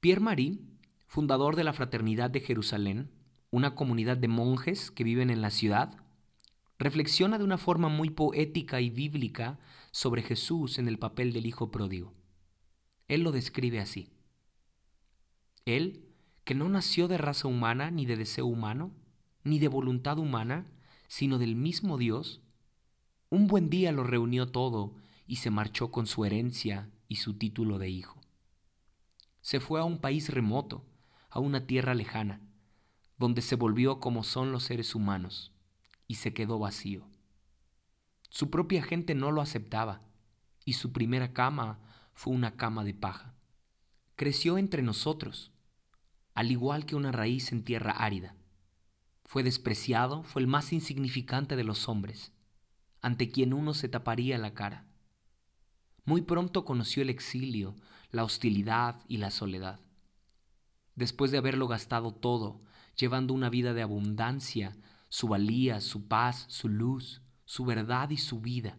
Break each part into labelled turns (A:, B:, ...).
A: Pierre Marie, fundador de la Fraternidad de Jerusalén, una comunidad de monjes que viven en la ciudad, reflexiona de una forma muy poética y bíblica sobre Jesús en el papel del Hijo pródigo. Él lo describe así. Él, que no nació de raza humana ni de deseo humano, ni de voluntad humana, sino del mismo Dios, un buen día lo reunió todo y se marchó con su herencia y su título de hijo. Se fue a un país remoto, a una tierra lejana, donde se volvió como son los seres humanos, y se quedó vacío. Su propia gente no lo aceptaba, y su primera cama fue una cama de paja. Creció entre nosotros, al igual que una raíz en tierra árida. Fue despreciado, fue el más insignificante de los hombres, ante quien uno se taparía la cara. Muy pronto conoció el exilio, la hostilidad y la soledad. Después de haberlo gastado todo, llevando una vida de abundancia, su valía, su paz, su luz, su verdad y su vida,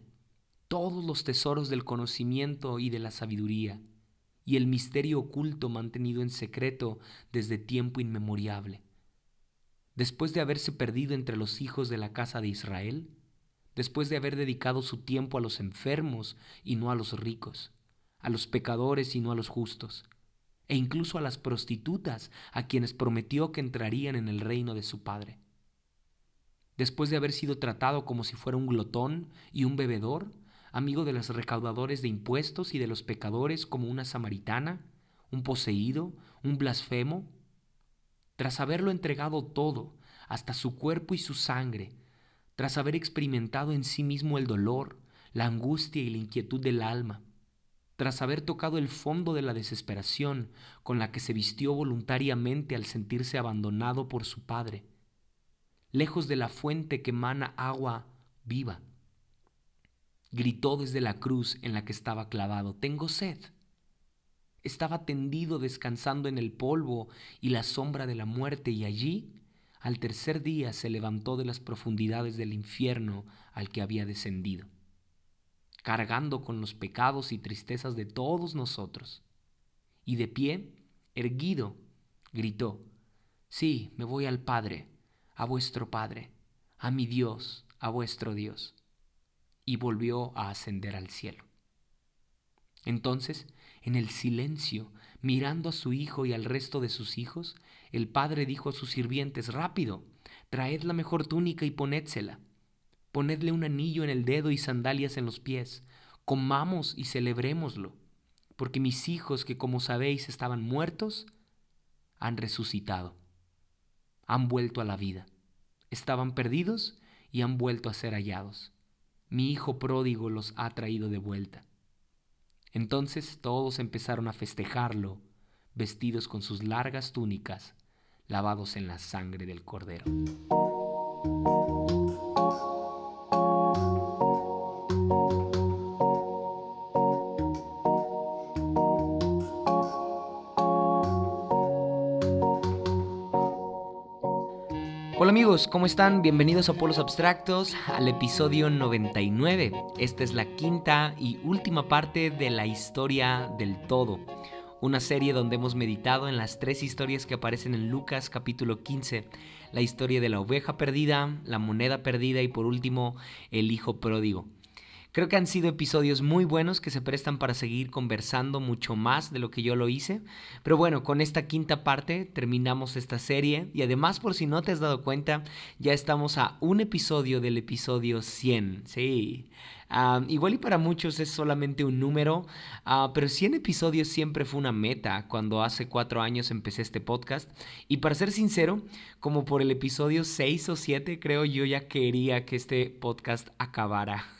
A: todos los tesoros del conocimiento y de la sabiduría, y el misterio oculto mantenido en secreto desde tiempo inmemoriable. Después de haberse perdido entre los hijos de la casa de Israel, después de haber dedicado su tiempo a los enfermos y no a los ricos, a los pecadores y no a los justos, e incluso a las prostitutas a quienes prometió que entrarían en el reino de su Padre. Después de haber sido tratado como si fuera un glotón y un bebedor, amigo de los recaudadores de impuestos y de los pecadores como una samaritana, un poseído, un blasfemo, tras haberlo entregado todo, hasta su cuerpo y su sangre, tras haber experimentado en sí mismo el dolor, la angustia y la inquietud del alma, tras haber tocado el fondo de la desesperación con la que se vistió voluntariamente al sentirse abandonado por su padre, lejos de la fuente que emana agua viva. Gritó desde la cruz en la que estaba clavado, Tengo sed. Estaba tendido descansando en el polvo y la sombra de la muerte y allí al tercer día se levantó de las profundidades del infierno al que había descendido, cargando con los pecados y tristezas de todos nosotros. Y de pie, erguido, gritó, Sí, me voy al Padre, a vuestro Padre, a mi Dios, a vuestro Dios. Y volvió a ascender al cielo. Entonces, en el silencio, mirando a su hijo y al resto de sus hijos, el padre dijo a sus sirvientes, rápido, traed la mejor túnica y ponédsela. Ponedle un anillo en el dedo y sandalias en los pies. Comamos y celebrémoslo, porque mis hijos que como sabéis estaban muertos, han resucitado, han vuelto a la vida. Estaban perdidos y han vuelto a ser hallados. Mi hijo pródigo los ha traído de vuelta. Entonces todos empezaron a festejarlo, vestidos con sus largas túnicas, lavados en la sangre del cordero. ¿Cómo están? Bienvenidos a Polos Abstractos, al episodio 99. Esta es la quinta y última parte de la historia del todo. Una serie donde hemos meditado en las tres historias que aparecen en Lucas capítulo 15. La historia de la oveja perdida, la moneda perdida y por último el hijo pródigo. Creo que han sido episodios muy buenos que se prestan para seguir conversando mucho más de lo que yo lo hice. Pero bueno, con esta quinta parte terminamos esta serie y además por si no te has dado cuenta, ya estamos a un episodio del episodio 100. Sí. igual y para muchos es solamente un número, ah, pero 100 episodios siempre fue una meta cuando hace cuatro años empecé este podcast. Y para ser sincero, como por el episodio 6 o 7 creo yo ya quería que este podcast acabara.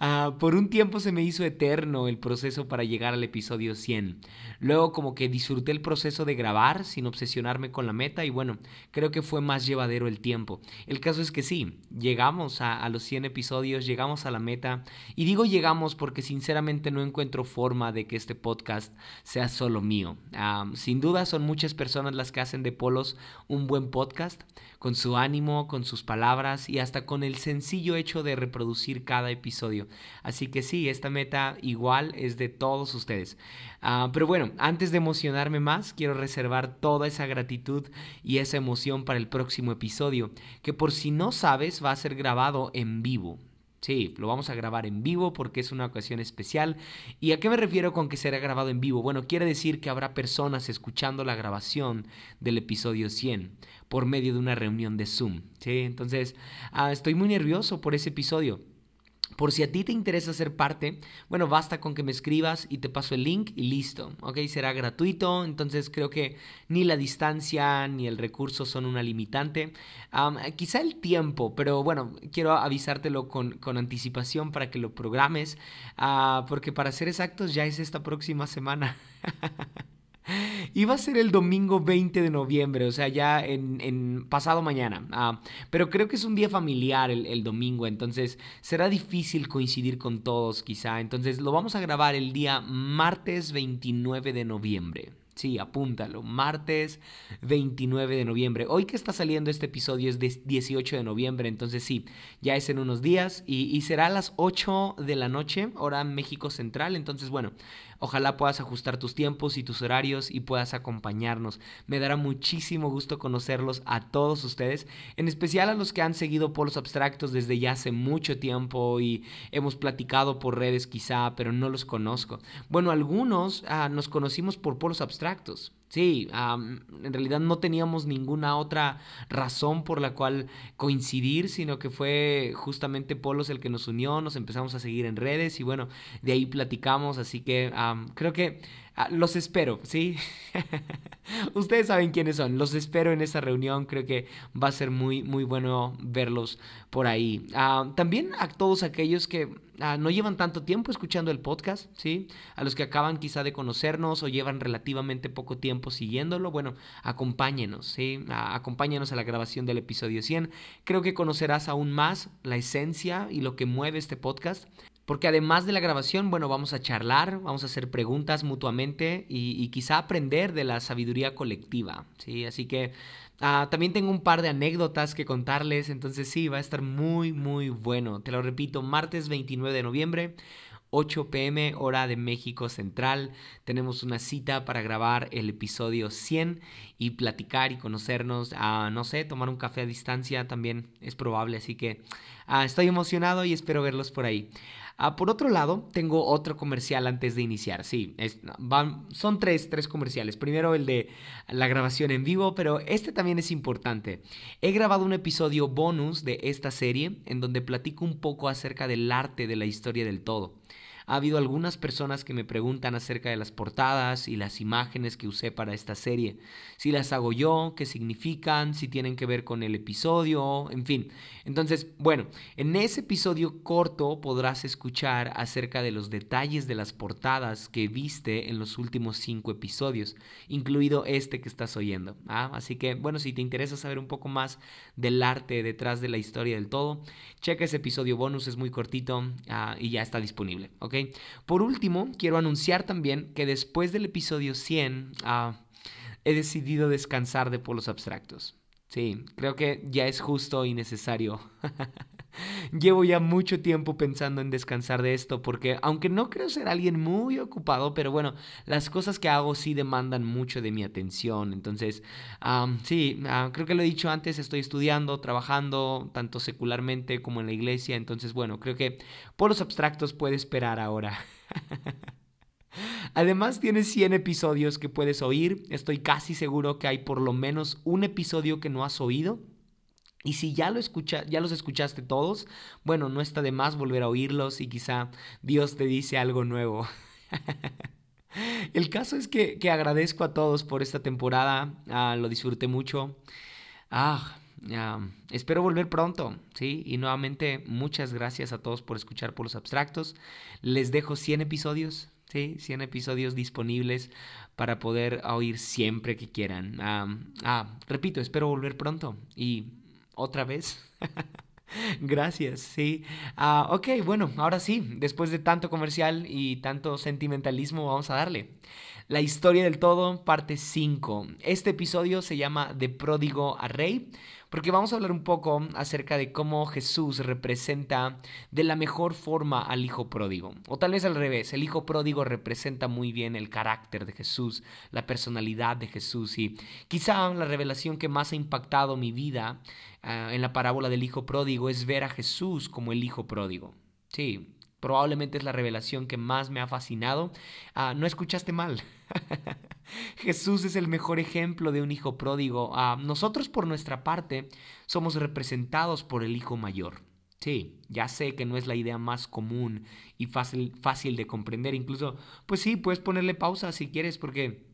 A: Ah, por un tiempo se me hizo eterno el proceso para llegar al episodio 100. Luego como que disfruté el proceso de grabar sin obsesionarme con la meta y bueno, creo que fue más llevadero el tiempo. El caso es que sí, llegamos a, los 100 episodios, llegamos a la meta y digo llegamos porque sinceramente no encuentro forma de que este podcast sea solo mío. Sin duda son muchas personas las que hacen de Polos un buen podcast, con su ánimo, con sus palabras y hasta con el sencillo hecho de reproducir cada episodio. Así que sí, esta meta igual es de todos ustedes. Ah, pero bueno, antes de emocionarme más, quiero reservar toda esa gratitud y esa emoción para el próximo episodio, que por si no sabes va a ser grabado en vivo. Sí, lo vamos a grabar en vivo porque es una ocasión especial. ¿Y a qué me refiero con que será grabado en vivo? Bueno, quiere decir que habrá personas escuchando la grabación del episodio 100 por medio de una reunión de Zoom. Sí, entonces ah, estoy muy nervioso por ese episodio. Por si a ti te interesa ser parte, bueno, basta con que me escribas y te paso el link y listo, ¿ok? Será gratuito, entonces creo que ni la distancia ni el recurso son una limitante. quizá el tiempo, pero bueno, quiero avisártelo con, con anticipación para que lo programes, uh, porque para ser exactos ya es esta próxima semana. Iba a ser el domingo 20 de noviembre, o sea, ya en, pasado mañana. Ah, pero creo que es un día familiar el, domingo, entonces será difícil coincidir con todos quizá. Entonces lo vamos a grabar el día martes 29 de noviembre. Sí, apúntalo. Martes 29 de noviembre. Hoy que está saliendo este episodio es 18 de noviembre, entonces sí, ya es en unos días y, y será a las 8 de la noche, hora México Central. Entonces, bueno, Ojalá puedas ajustar tus tiempos y tus horarios y puedas acompañarnos. Me dará muchísimo gusto conocerlos a todos ustedes, en especial a los que han seguido polos abstractos desde ya hace mucho tiempo y hemos platicado por redes quizá, pero no los conozco. Bueno, algunos ah, nos conocimos por polos abstractos. Sí, en realidad no teníamos ninguna otra razón por la cual coincidir, sino que fue justamente Polos el que nos unió, nos empezamos a seguir en redes y bueno, de ahí platicamos, así que creo que los espero, ¿sí? Ustedes saben quiénes son. Los espero en esa reunión. Creo que va a ser muy, muy bueno verlos por ahí. Ah, también a todos aquellos que ah, no llevan tanto tiempo escuchando el podcast, ¿sí? A los que acaban quizá de conocernos o llevan relativamente poco tiempo siguiéndolo, bueno, acompáñenos, ¿sí? acompáñenos a la grabación del episodio 100. Creo que conocerás aún más la esencia y lo que mueve este podcast. Porque además de la grabación, bueno, vamos a charlar, vamos a hacer preguntas mutuamente y, quizá aprender de la sabiduría colectiva, ¿sí? Así que ah, también tengo un par de anécdotas que contarles, entonces sí, va a estar muy, muy bueno. Te lo repito, martes 29 de noviembre. 8 pm hora de México Central. Tenemos una cita para grabar el episodio 100 y platicar y conocernos, a, no sé, tomar un café a distancia también es probable, así que ah, estoy emocionado y espero verlos por ahí. Ah, por otro lado, tengo otro comercial antes de iniciar. Sí, van, son tres, tres comerciales. Primero el de la grabación en vivo, pero este también es importante. He grabado un episodio bonus de esta serie en donde platico un poco acerca del arte de la historia del todo. Ha habido algunas personas que me preguntan acerca de las portadas y las imágenes que usé para esta serie. Si las hago yo, qué significan, si tienen que ver con el episodio, en fin. Entonces, bueno, en ese episodio corto podrás escuchar acerca de los detalles de las portadas que viste en los últimos cinco episodios, incluido este que estás oyendo. ¿ah? Así que, bueno, si te interesa saber un poco más del arte detrás de la historia del todo, checa ese episodio bonus, es muy cortito ah, y ya está disponible. Por último, quiero anunciar también que después del episodio 100 ah, he decidido descansar de polos abstractos. Sí, creo que ya es justo y necesario. Llevo ya mucho tiempo pensando en descansar de esto porque aunque no creo ser alguien muy ocupado, pero bueno, las cosas que hago sí demandan mucho de mi atención. Entonces, sí, ah, creo que lo he dicho antes, estoy estudiando, trabajando, tanto secularmente como en la iglesia. Entonces, bueno, creo que por los abstractos puede esperar ahora. Además tienes 100 episodios que puedes oír. Estoy casi seguro que hay por lo menos un episodio que no has oído. Y si ya, los escuchaste todos, bueno, no está de más volver a oírlos y quizá Dios te dice algo nuevo. El caso es que, agradezco a todos por esta temporada, ah, lo disfruté mucho. Ah, espero volver pronto, ¿sí? Y nuevamente muchas gracias a todos por escuchar por los abstractos. Les dejo 100 episodios, ¿sí? 100 episodios disponibles para poder oír siempre que quieran. ah, repito, espero volver pronto y otra vez. Gracias, sí. Ah, ok, bueno, ahora sí, después de tanto comercial y tanto sentimentalismo, vamos a darle. La historia del todo, parte 5. Este episodio se llama De pródigo a rey, porque vamos a hablar un poco acerca de cómo Jesús representa de la mejor forma al hijo pródigo. O tal vez al revés, el hijo pródigo representa muy bien el carácter de Jesús, la personalidad de Jesús. Y quizá la revelación que más ha impactado mi vida ah, en la parábola del hijo pródigo es ver a Jesús como el hijo pródigo. Sí, Probablemente es la revelación que más me ha fascinado. Ah, no escuchaste mal. Jesús es el mejor ejemplo de un hijo pródigo. Ah, nosotros por nuestra parte somos representados por el hijo mayor. Sí, ya sé que no es la idea más común y fácil, de comprender. Incluso, pues sí, puedes ponerle pausa si quieres porque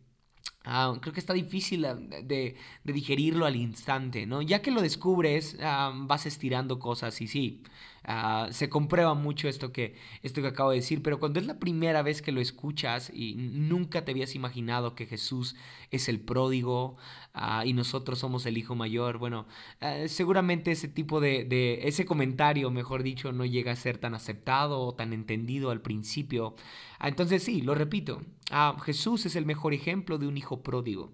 A: Ah, creo que está difícil ah, de, digerirlo al instante, ¿no? Ya que lo descubres, vas estirando cosas y sí, se comprueba mucho esto que, esto que acabo de decir, pero cuando es la primera vez que lo escuchas y nunca te habías imaginado que Jesús es el pródigo y nosotros somos el hijo mayor, bueno, seguramente ese tipo de, de, ese comentario, mejor dicho, no llega a ser tan aceptado o tan entendido al principio. entonces sí, lo repito, Jesús es el mejor ejemplo de un hijo pródigo.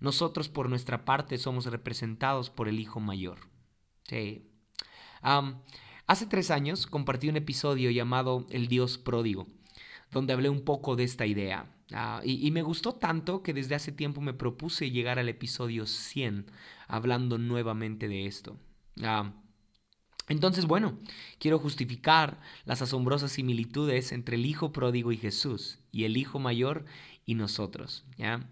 A: Nosotros por nuestra parte somos representados por el hijo mayor. Sí. Hace tres años compartí un episodio llamado El Dios pródigo, donde hablé un poco de esta idea. Ah, y, me gustó tanto que desde hace tiempo me propuse llegar al episodio 100 hablando nuevamente de esto. entonces, bueno, quiero justificar las asombrosas similitudes entre el Hijo pródigo y Jesús, y el Hijo mayor y nosotros, ¿ya?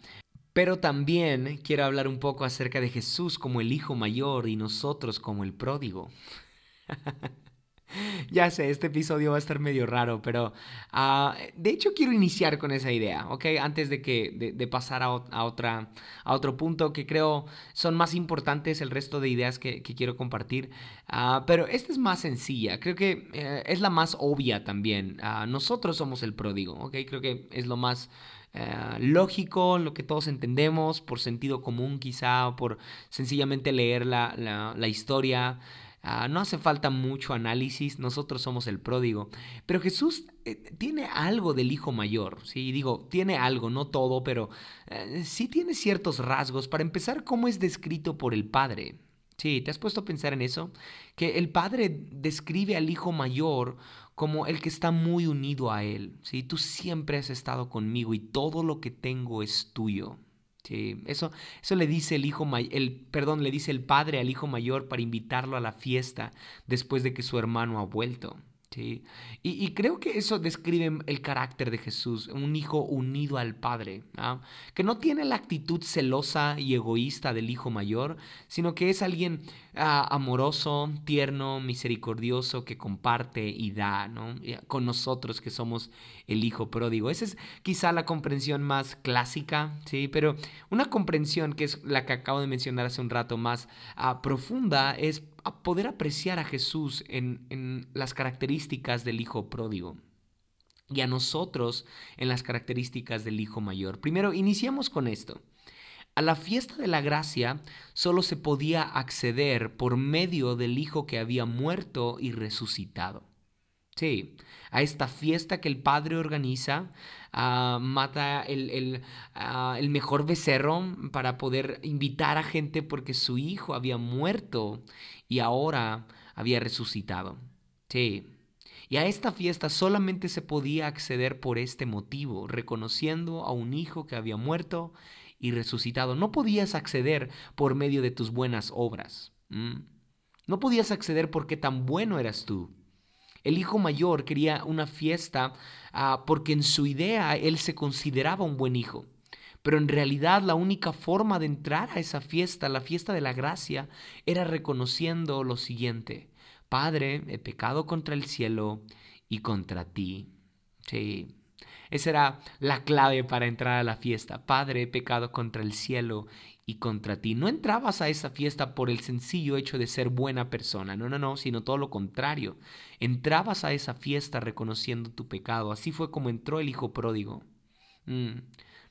A: Pero también quiero hablar un poco acerca de Jesús como el Hijo mayor y nosotros como el pródigo. ya sé, este episodio va a estar medio raro, pero ah, de hecho quiero iniciar con esa idea, ¿ok? Antes de, que, de, pasar a, otra, a otro punto que creo son más importantes el resto de ideas que, quiero compartir. Ah, pero esta es más sencilla, creo que eh, es la más obvia también. Ah, nosotros somos el pródigo, ¿ok? Creo que es lo más eh, lógico, lo que todos entendemos, por sentido común quizá, o por sencillamente leer la, la, historia. Ah, no hace falta mucho análisis, nosotros somos el pródigo. Pero Jesús eh, tiene algo del hijo mayor, ¿sí? Digo, tiene algo, no todo, pero eh, sí tiene ciertos rasgos. Para empezar, ¿cómo es descrito por el Padre? Sí, ¿te has puesto a pensar en eso? Que el Padre describe al hijo mayor como el que está muy unido a Él. ¿sí? Tú siempre has estado conmigo y todo lo que tengo es tuyo. Sí, eso, eso le dice el hijo el, perdón, le dice el padre al hijo mayor para invitarlo a la fiesta después de que su hermano ha vuelto. Y, creo que eso describe el carácter de Jesús, un hijo unido al Padre, ¿ah? que no tiene la actitud celosa y egoísta del hijo mayor, sino que es alguien ah, amoroso, tierno, misericordioso, que comparte y da con nosotros que somos el hijo pródigo. Esa es quizá la comprensión más clásica, ¿sí? pero una comprensión que es la que acabo de mencionar hace un rato más ah, profunda es a poder apreciar a Jesús en, en las características del Hijo pródigo y a nosotros en las características del Hijo mayor. Primero, iniciamos con esto. A la fiesta de la gracia solo se podía acceder por medio del Hijo que había muerto y resucitado. Sí, a esta fiesta que el padre organiza, ah, mata el, ah, el, mejor becerro para poder invitar a gente porque su hijo había muerto y ahora había resucitado. Sí. Y a esta fiesta solamente se podía acceder por este motivo, reconociendo a un hijo que había muerto y resucitado. No podías acceder por medio de tus buenas obras. No podías acceder porque tan bueno eras tú. El hijo mayor quería una fiesta ah, porque en su idea él se consideraba un buen hijo. Pero en realidad la única forma de entrar a esa fiesta, la fiesta de la gracia, era reconociendo lo siguiente. Padre, he pecado contra el cielo y contra ti. Sí. Esa era la clave para entrar a la fiesta. Padre, he pecado contra el cielo y contra ti. No entrabas a esa fiesta por el sencillo hecho de ser buena persona, no, no, no, sino todo lo contrario. Entrabas a esa fiesta reconociendo tu pecado. Así fue como entró el hijo pródigo, mm,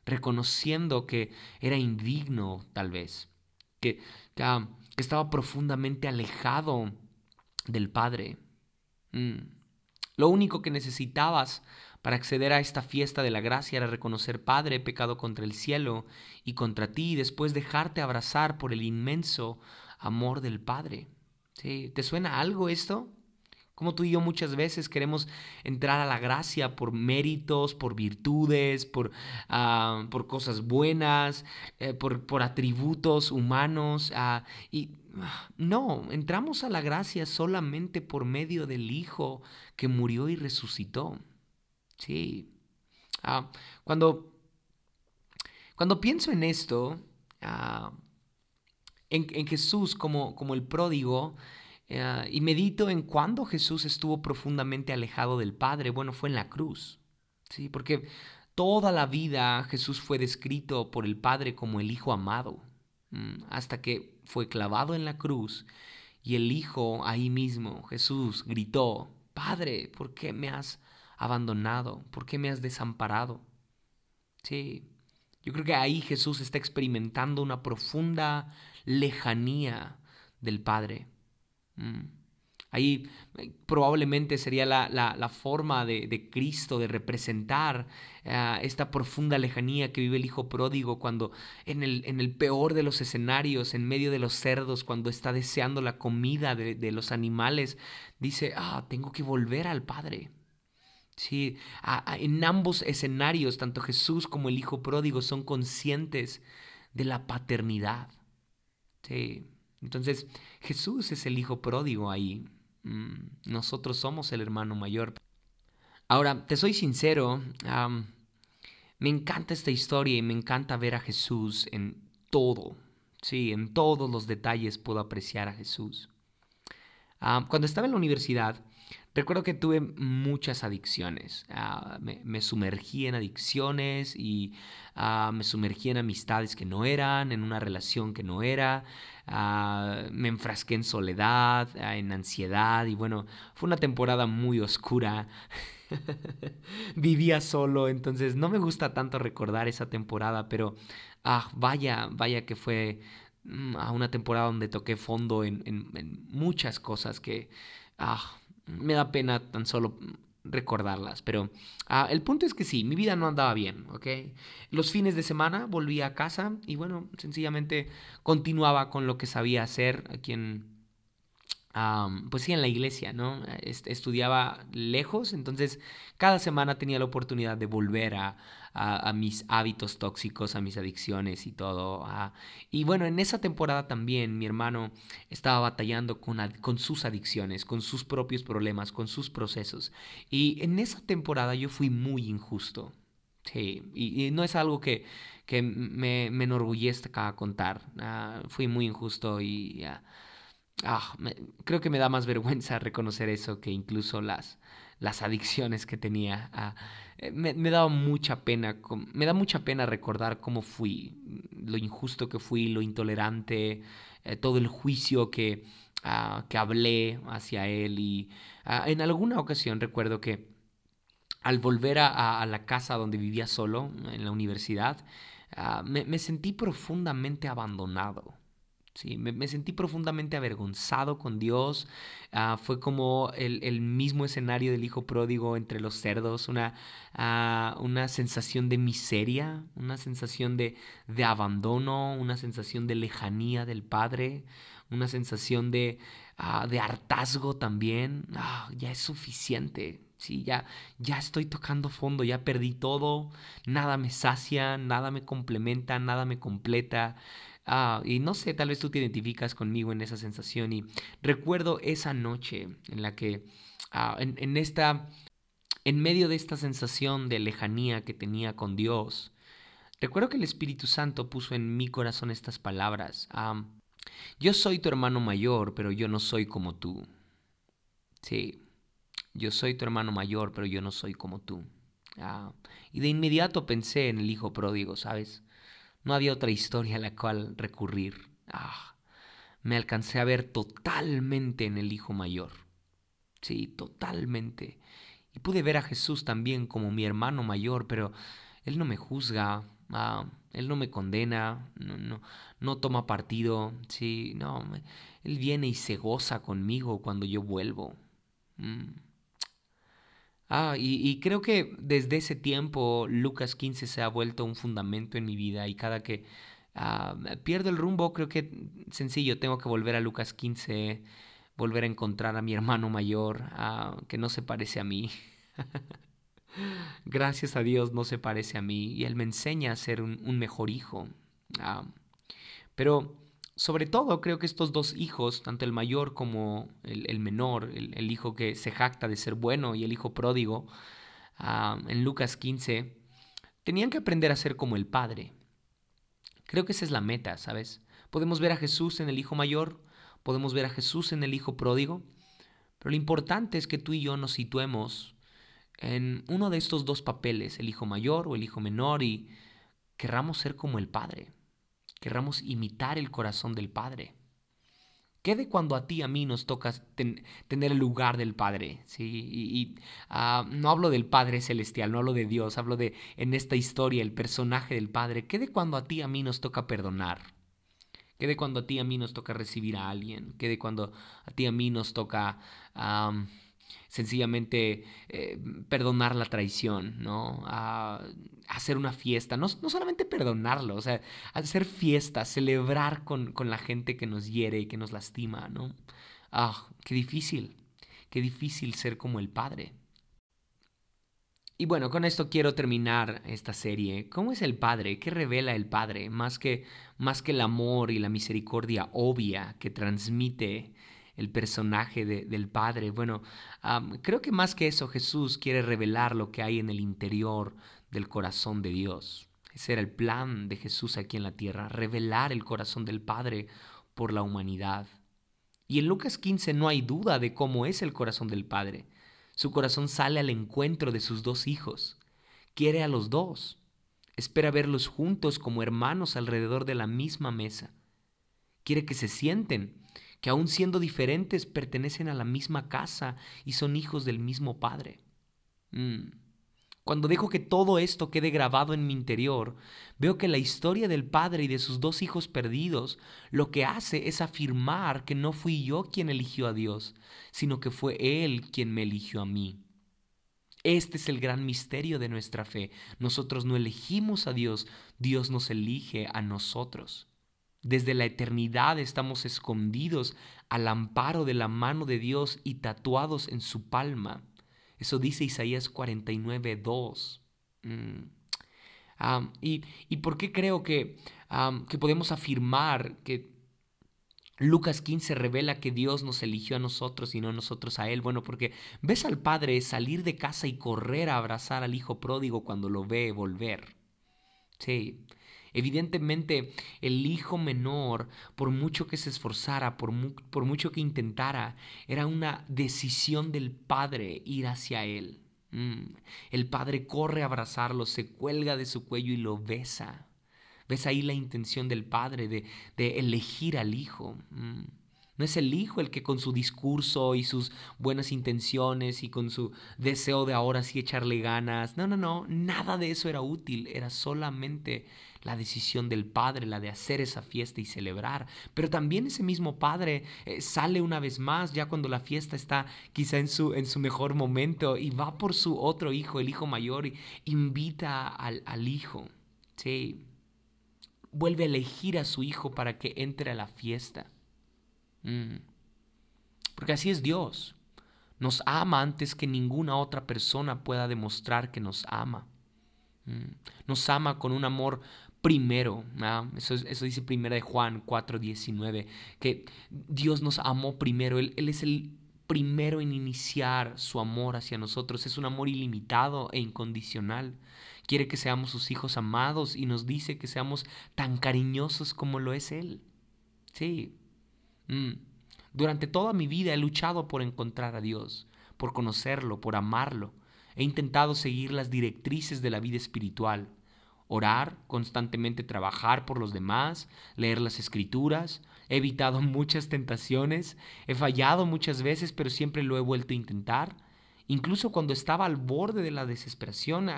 A: reconociendo que era indigno tal vez, que, que, estaba profundamente alejado del Padre. Mm. Lo único que necesitabas para acceder a esta fiesta de la gracia era reconocer, Padre, pecado contra el cielo y contra ti, y después dejarte abrazar por el inmenso amor del Padre. ¿Sí? ¿Te suena algo esto? Como tú y yo muchas veces queremos entrar a la gracia por méritos, por virtudes, por, ah, por cosas buenas, eh, por, por, atributos humanos. Ah, y no, entramos a la gracia solamente por medio del Hijo que murió y resucitó. Sí. cuando, cuando pienso en esto, en, en, Jesús como, como el pródigo, eh, y medito en cuándo Jesús estuvo profundamente alejado del Padre. Bueno, fue en la cruz. ¿sí? Porque toda la vida Jesús fue descrito por el Padre como el Hijo amado. Hasta que fue clavado en la cruz y el Hijo ahí mismo, Jesús, gritó, Padre, ¿por qué me has abandonado? ¿Por qué me has desamparado? Sí, yo creo que ahí Jesús está experimentando una profunda lejanía del Padre. Mm. Ahí eh, probablemente sería la, forma de, Cristo de representar eh, esta profunda lejanía que vive el Hijo pródigo cuando en el, en el, peor de los escenarios, en medio de los cerdos, cuando está deseando la comida de, los animales, dice, ah, tengo que volver al Padre. Sí, en ambos escenarios, tanto Jesús como el Hijo pródigo son conscientes de la paternidad. Sí. Entonces, Jesús es el hijo pródigo ahí. Mm, nosotros somos el hermano mayor. Ahora, te soy sincero, me encanta esta historia y me encanta ver a Jesús en todo. Sí, en todos los detalles puedo apreciar a Jesús. cuando estaba en la universidad, Recuerdo que tuve muchas adicciones. Ah, me, sumergí en adicciones y ah, me sumergí en amistades que no eran, en una relación que no era. Ah, me enfrasqué en soledad, en ansiedad y bueno, fue una temporada muy oscura. Vivía solo, entonces no me gusta tanto recordar esa temporada, pero vaya, vaya que fue mm, una temporada donde toqué fondo en, en muchas cosas que me da pena tan solo recordarlas, pero ah, el punto es que sí, mi vida no andaba bien, ¿ok? Los fines de semana volví a casa y bueno, sencillamente continuaba con lo que sabía hacer aquí en, pues sí, en la iglesia, ¿no? estudiaba lejos, entonces cada semana tenía la oportunidad de volver a, a, mis hábitos tóxicos, a mis adicciones y todo. y bueno, en esa temporada también mi hermano estaba batallando con, sus adicciones, con sus propios problemas, con sus procesos. Y en esa temporada yo fui muy injusto. Sí, y, no es algo que, me, enorgullezca contar. Ah, fui muy injusto y... Ah, creo que me da más vergüenza reconocer eso que incluso las, las adicciones que tenía. Ah, eh, me, daba mucha pena, me da mucha pena recordar cómo fui, lo injusto que fui, lo intolerante, eh, todo el juicio que, ah, que hablé hacia él. Y en alguna ocasión recuerdo que al volver a, la casa donde vivía solo, en la universidad, me, me sentí profundamente abandonado. Sí, me, sentí profundamente avergonzado con Dios. Ah, fue como el, mismo escenario del hijo pródigo entre los cerdos, una, ah, una sensación de miseria, una sensación de, de, abandono, una sensación de lejanía del Padre, una sensación de, ah, de hartazgo también. ya es suficiente. Sí, ya, ya estoy tocando fondo, ya perdí todo, nada me sacia, nada me complementa, nada me completa. Ah, y no sé, tal vez tú te identificas conmigo en esa sensación. Y recuerdo esa noche en la que, ah, en, esta, en medio de esta sensación de lejanía que tenía con Dios, recuerdo que el Espíritu Santo puso en mi corazón estas palabras. Ah, yo soy tu hermano mayor, pero yo no soy como tú. Sí, yo soy tu hermano mayor, pero yo no soy como tú. y de inmediato pensé en el hijo pródigo, ¿sabes? No había otra historia a la cual recurrir. Ah, me alcancé a ver totalmente en el hijo mayor. Sí, totalmente. Y pude ver a Jesús también como mi hermano mayor, pero Él no me juzga, ah, Él no me condena, no, no, toma partido, sí, no, Él viene y se goza conmigo cuando yo vuelvo. Mm. Ah, y, creo que desde ese tiempo Lucas 15 se ha vuelto un fundamento en mi vida y cada que ah, pierdo el rumbo, creo que sencillo, tengo que volver a Lucas 15, volver a encontrar a mi hermano mayor, ah, que no se parece a mí. Gracias a Dios no se parece a mí y Él me enseña a ser un, mejor hijo. Ah, pero sobre todo creo que estos dos hijos, tanto el mayor como el, menor, el, hijo que se jacta de ser bueno y el hijo pródigo, ah, en Lucas 15, tenían que aprender a ser como el padre. Creo que esa es la meta, ¿sabes? Podemos ver a Jesús en el hijo mayor, podemos ver a Jesús en el hijo pródigo, pero lo importante es que tú y yo nos situemos en uno de estos dos papeles, el hijo mayor o el hijo menor, y querramos ser como el Padre, querramos imitar el corazón del Padre. ¿Qué de cuando a ti a mí nos toca tener el lugar del Padre? ¿sí? Y, ah, no hablo del Padre celestial, no hablo de Dios, hablo de en esta historia el personaje del Padre. ¿Qué de cuando a ti a mí nos toca perdonar? ¿Qué de cuando a ti a mí nos toca recibir a alguien? ¿Qué de cuando a ti a mí nos toca sencillamente eh, perdonar la traición, ¿no? Hacer una fiesta, no, solamente perdonarlo, o sea, hacer fiesta, celebrar con, con la gente que nos hiere y que nos lastima, ¿no? Ah, qué difícil, qué difícil ser como el Padre. Y bueno, con esto quiero terminar esta serie. ¿Cómo es el Padre? ¿Qué revela el Padre? Más que, más que el amor y la misericordia obvia que transmite el personaje del Padre. Bueno, creo que más que eso Jesús quiere revelar lo que hay en el interior del corazón de Dios. Ese era el plan de Jesús aquí en la tierra, revelar el corazón del Padre por la humanidad. Y en Lucas 15 no hay duda de cómo es el corazón del Padre. Su corazón sale al encuentro de sus dos hijos. Quiere a los dos. Espera verlos juntos como hermanos alrededor de la misma mesa. Quiere que se sienten que aun siendo diferentes pertenecen a la misma casa y son hijos del mismo Padre. Mm. Cuando dejo que todo esto quede grabado en mi interior, veo que la historia del padre y de sus dos hijos perdidos lo que hace es afirmar que no fui yo quien eligió a Dios, sino que fue Él quien me eligió a mí. Este es el gran misterio de nuestra fe. Nosotros no elegimos a Dios, Dios nos elige a nosotros. Desde la eternidad estamos escondidos al amparo de la mano de Dios y tatuados en su palma. Eso dice Isaías 49, 2. Mm. y, por qué creo que, que podemos afirmar que Lucas 15 revela que Dios nos eligió a nosotros y no nosotros a Él. Bueno, porque ves al Padre salir de casa y correr a abrazar al Hijo pródigo cuando lo ve volver. Sí, Evidentemente, el hijo menor, por mucho que se esforzara, por, mucho que intentara, era una decisión del padre ir hacia él. Mm. El padre corre a abrazarlo, se cuelga de su cuello y lo besa. ¿Ves ahí la intención del padre de, elegir al hijo? Mm. No es el hijo el que con su discurso y sus buenas intenciones y con su deseo de ahora sí echarle ganas. No, no, no, nada de eso era útil. Era solamente la decisión del padre, la de hacer esa fiesta y celebrar. Pero también ese mismo padre eh, sale una vez más ya cuando la fiesta está quizá en su, en su mejor momento y va por su otro hijo, el hijo mayor, y invita al, al hijo. Sí. Vuelve a elegir a su hijo para que entre a la fiesta. Mm. Porque así es Dios. Nos ama antes que ninguna otra persona pueda demostrar que nos ama. Mm. Nos ama con un amor primero. Eso, dice primera de Juan 4:19, que Dios nos amó primero. Él, él es el primero en iniciar su amor hacia nosotros. Es un amor ilimitado e incondicional. Quiere que seamos sus hijos amados y nos dice que seamos tan cariñosos como lo es Él. Sí, Mm. Durante toda mi vida he luchado por encontrar a Dios, por conocerlo, por amarlo. He intentado seguir las directrices de la vida espiritual. Orar, constantemente trabajar por los demás, leer las escrituras. He evitado muchas tentaciones. He fallado muchas veces, pero siempre lo he vuelto a intentar. Incluso cuando estaba al borde de la desesperación,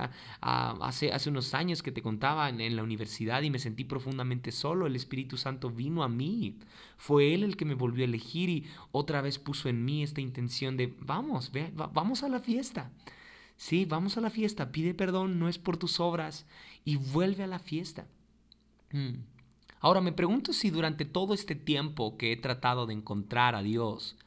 A: hace, hace unos años que te contaba en, la universidad y me sentí profundamente solo, el Espíritu Santo vino a mí. Fue Él el que me volvió a elegir y otra vez puso en mí esta intención de, vamos, vamos a la fiesta. Sí, vamos a la fiesta, pide perdón, no es por tus obras y vuelve a la fiesta. Mm. Ahora me pregunto si durante todo este tiempo que he tratado de encontrar a Dios,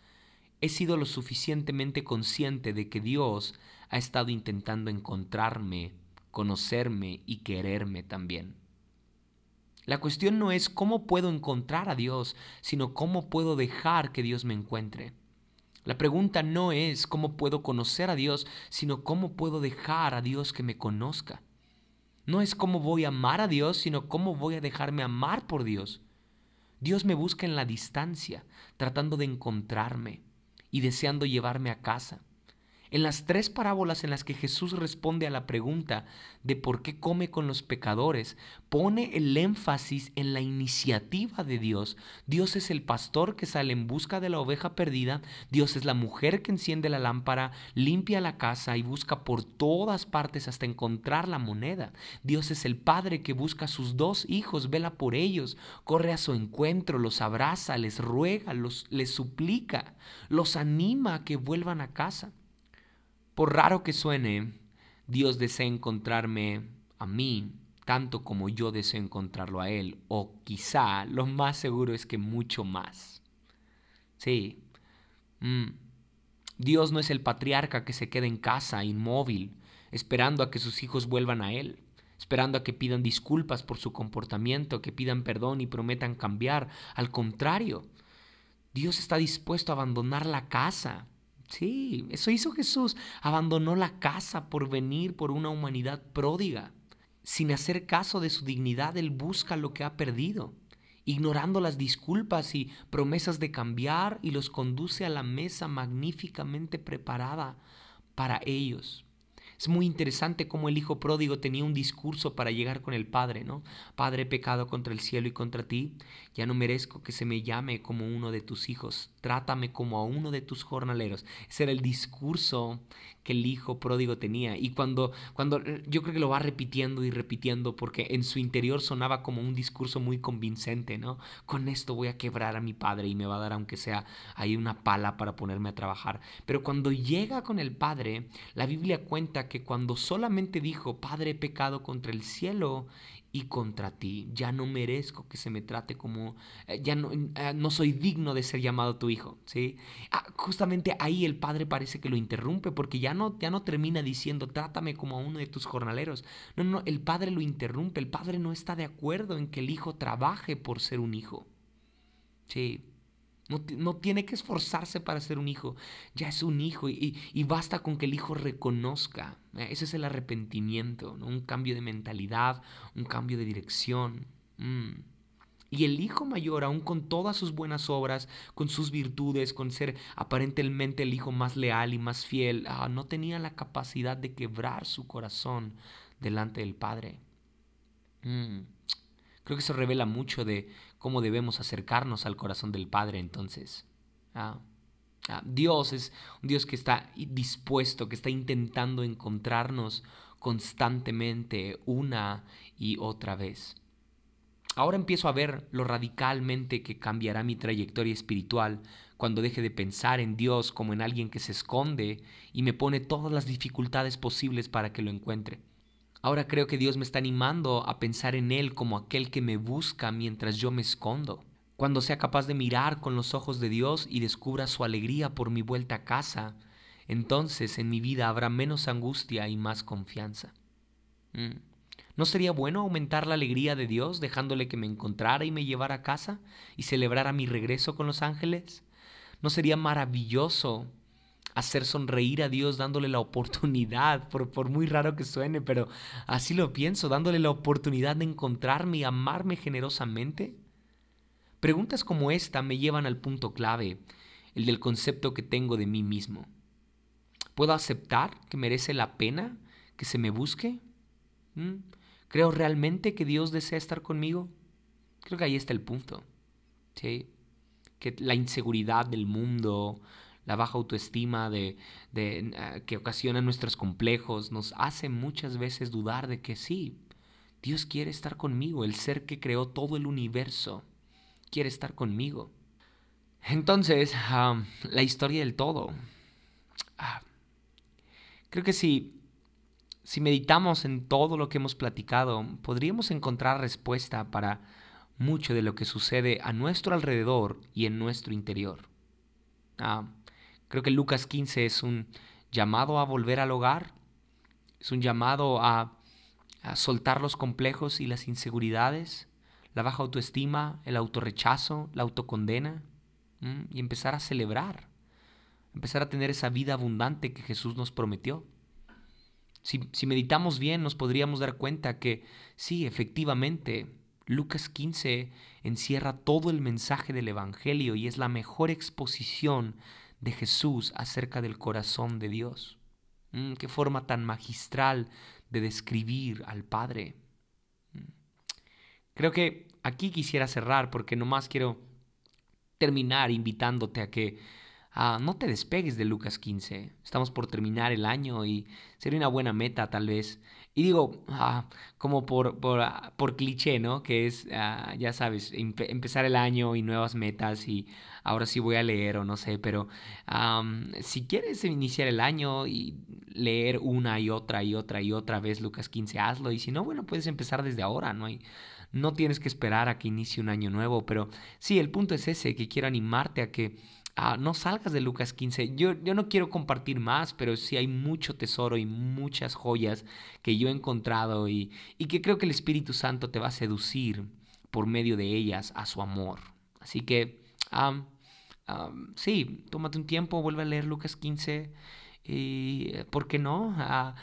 A: he sido lo suficientemente consciente de que Dios ha estado intentando encontrarme, conocerme y quererme también. La cuestión no es cómo puedo encontrar a Dios, sino cómo puedo dejar que Dios me encuentre. La pregunta no es cómo puedo conocer a Dios, sino cómo puedo dejar a Dios que me conozca. No es cómo voy a amar a Dios, sino cómo voy a dejarme amar por Dios. Dios me busca en la distancia, tratando de encontrarme y deseando llevarme a casa. En las tres parábolas en las que Jesús responde a la pregunta de por qué come con los pecadores, pone el énfasis en la iniciativa de Dios. Dios es el pastor que sale en busca de la oveja perdida, Dios es la mujer que enciende la lámpara, limpia la casa y busca por todas partes hasta encontrar la moneda. Dios es el padre que busca a sus dos hijos, vela por ellos, corre a su encuentro, los abraza, les ruega, los, les suplica, los anima a que vuelvan a casa. Por raro que suene, Dios desea encontrarme a mí tanto como yo deseo encontrarlo a Él, o quizá lo más seguro es que mucho más. Sí. Mm. Dios no es el patriarca que se queda en casa, inmóvil, esperando a que sus hijos vuelvan a Él, esperando a que pidan disculpas por su comportamiento, que pidan perdón y prometan cambiar. Al contrario, Dios está dispuesto a abandonar la casa, Sí, eso hizo Jesús. Abandonó la casa por venir por una humanidad pródiga. Sin hacer caso de su dignidad, Él busca lo que ha perdido, ignorando las disculpas y promesas de cambiar y los conduce a la mesa magníficamente preparada para ellos. Es muy interesante cómo el hijo pródigo tenía un discurso para llegar con el padre, ¿no? Padre, he pecado contra el cielo y contra ti, ya no merezco que se me llame como uno de tus hijos, trátame como a uno de tus jornaleros. Ese era el discurso que el hijo pródigo tenía. Y cuando, cuando eh, yo creo que lo va repitiendo y repitiendo porque en su interior sonaba como un discurso muy convincente, ¿no? Con esto voy a quebrar a mi padre y me va a dar aunque sea ahí una pala para ponerme a trabajar. Pero cuando llega con el padre, la Biblia cuenta que cuando solamente dijo, Padre, he pecado contra el cielo y contra ti. Ya no merezco que se me trate como, eh, ya no, eh, no, soy digno de ser llamado tu hijo, ¿sí? Ah, justamente ahí el padre parece que lo interrumpe porque ya no, ya no termina diciendo, trátame como a uno de tus jornaleros. No, no, el padre lo interrumpe, el padre no está de acuerdo en que el hijo trabaje por ser un hijo. Sí, no, tiene que esforzarse para ser un hijo. Ya es un hijo y, basta con que el hijo reconozca. Eh, ese es el arrepentimiento, ¿no? un cambio de mentalidad, un cambio de dirección. Mm. Y el hijo mayor, aún con todas sus buenas obras, con sus virtudes, con ser aparentemente el hijo más leal y más fiel, ah, no tenía la capacidad de quebrar su corazón delante del Padre. Mm. Creo que eso revela mucho de cómo debemos acercarnos al corazón del Padre entonces. Ah, ah, Dios es un Dios que está dispuesto, que está intentando encontrarnos constantemente una y otra vez. Ahora empiezo a ver lo radicalmente que cambiará mi trayectoria espiritual cuando deje de pensar en Dios como en alguien que se esconde y me pone todas las dificultades posibles para que lo encuentre. Ahora creo que Dios me está animando a pensar en Él como aquel que me busca mientras yo me escondo. Cuando sea capaz de mirar con los ojos de Dios y descubra su alegría por mi vuelta a casa, entonces en mi vida habrá menos angustia y más confianza. Mm. ¿No sería bueno aumentar la alegría de Dios dejándole que me encontrara y me llevara a casa y celebrara mi regreso con los ángeles? ¿No sería maravilloso hacer sonreír a Dios dándole la oportunidad, por, por muy raro que suene, pero así lo pienso, dándole la oportunidad de encontrarme y amarme generosamente? Preguntas como esta me llevan al punto clave, el del concepto que tengo de mí mismo. ¿Puedo aceptar que merece la pena que se me busque? ¿Mm? ¿Creo realmente que Dios desea estar conmigo? Creo que ahí está el punto. Que la inseguridad del mundo, la baja autoestima de, eh, que ocasiona nuestros complejos, nos hace muchas veces dudar de que sí, Dios quiere estar conmigo, el ser que creó todo el universo quiere estar conmigo. Entonces, la historia del todo. Ah, creo que si si meditamos en todo lo que hemos platicado, podríamos encontrar respuesta para mucho de lo que sucede a nuestro alrededor y en nuestro interior. Ah, creo que Lucas 15 es un llamado a volver al hogar, es un llamado a, soltar los complejos y las inseguridades, la baja autoestima, el autorrechazo, la autocondena, y empezar a celebrar, empezar a tener esa vida abundante que Jesús nos prometió. Si, si meditamos bien, nos podríamos dar cuenta que sí, efectivamente, Lucas 15 encierra todo el mensaje del Evangelio y es la mejor exposición de Jesús acerca del corazón de Dios. Mm, qué forma tan magistral de describir al Padre. Mm. Creo que aquí quisiera cerrar porque nomás quiero terminar invitándote a que Ah, no te despegues de Lucas 15. Estamos por terminar el año y sería una buena meta tal vez. Y digo, ah, como por, por, ah, por, cliché, ¿no? Que es, ya sabes, empezar el año y nuevas metas y ahora sí voy a leer o no sé, pero si quieres iniciar el año y leer una y otra y otra y otra vez Lucas 15, hazlo. Y si no, bueno, puedes empezar desde ahora, ¿no? hay no tienes que esperar a que inicie un año nuevo, pero sí, el punto es ese, que quiero animarte a que Ah, no salgas de Lucas 15. Yo, yo no quiero compartir más, pero sí hay mucho tesoro y muchas joyas que yo he encontrado y, y que creo que el Espíritu Santo te va a seducir por medio de ellas a su amor. Así que, sí, tómate un tiempo, vuelve a leer Lucas 15 y, ¿por qué no? Ah,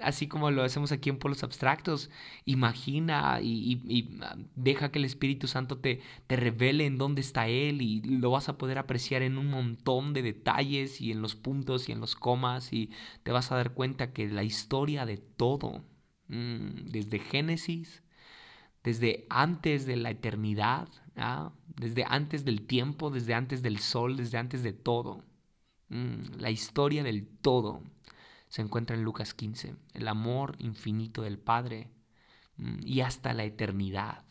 A: así como lo hacemos aquí en Polos Abstractos, imagina y, ah, deja que el Espíritu Santo te, te revele en dónde está Él y lo vas a poder apreciar en un montón de detalles y en los puntos y en los comas y te vas a dar cuenta que la historia de todo, mm, desde Génesis, desde antes de la eternidad, ¿ah? desde antes del tiempo, desde antes del sol, desde antes de todo, mm, la historia del todo se encuentra en Lucas 15, el amor infinito del Padre mm, y hasta la eternidad.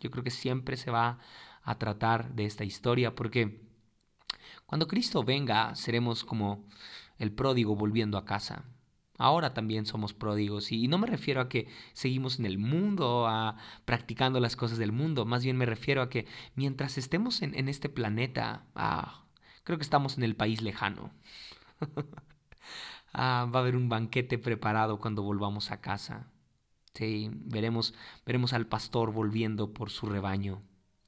A: yo creo que siempre se va a tratar de esta historia porque cuando Cristo venga seremos como el pródigo volviendo a casa. Ahora también somos pródigos y no me refiero a que seguimos en el mundo, a practicando las cosas del mundo, más bien me refiero a que mientras estemos en, este planeta, ah, creo que estamos en el país lejano. Ah, va a haber un banquete preparado cuando volvamos a casa. Sí, veremos, veremos al pastor volviendo por su rebaño.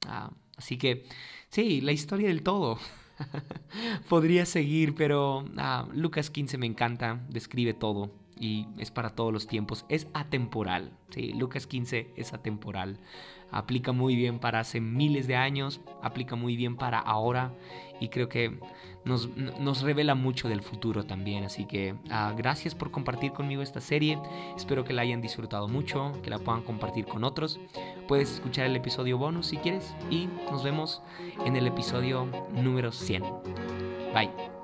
A: Ah, así que, sí, la historia del todo. Podría seguir, pero ah, Lucas 15 me encanta, describe todo y es para todos los tiempos. Es atemporal. Lucas 15 es atemporal. Aplica muy bien para hace miles de años, aplica muy bien para ahora y creo que nos, nos revela mucho del futuro también. Así que uh, gracias por compartir conmigo esta serie. Espero que la hayan disfrutado mucho, que la puedan compartir con otros. Puedes escuchar el episodio bonus si quieres y nos vemos en el episodio número 100. Bye.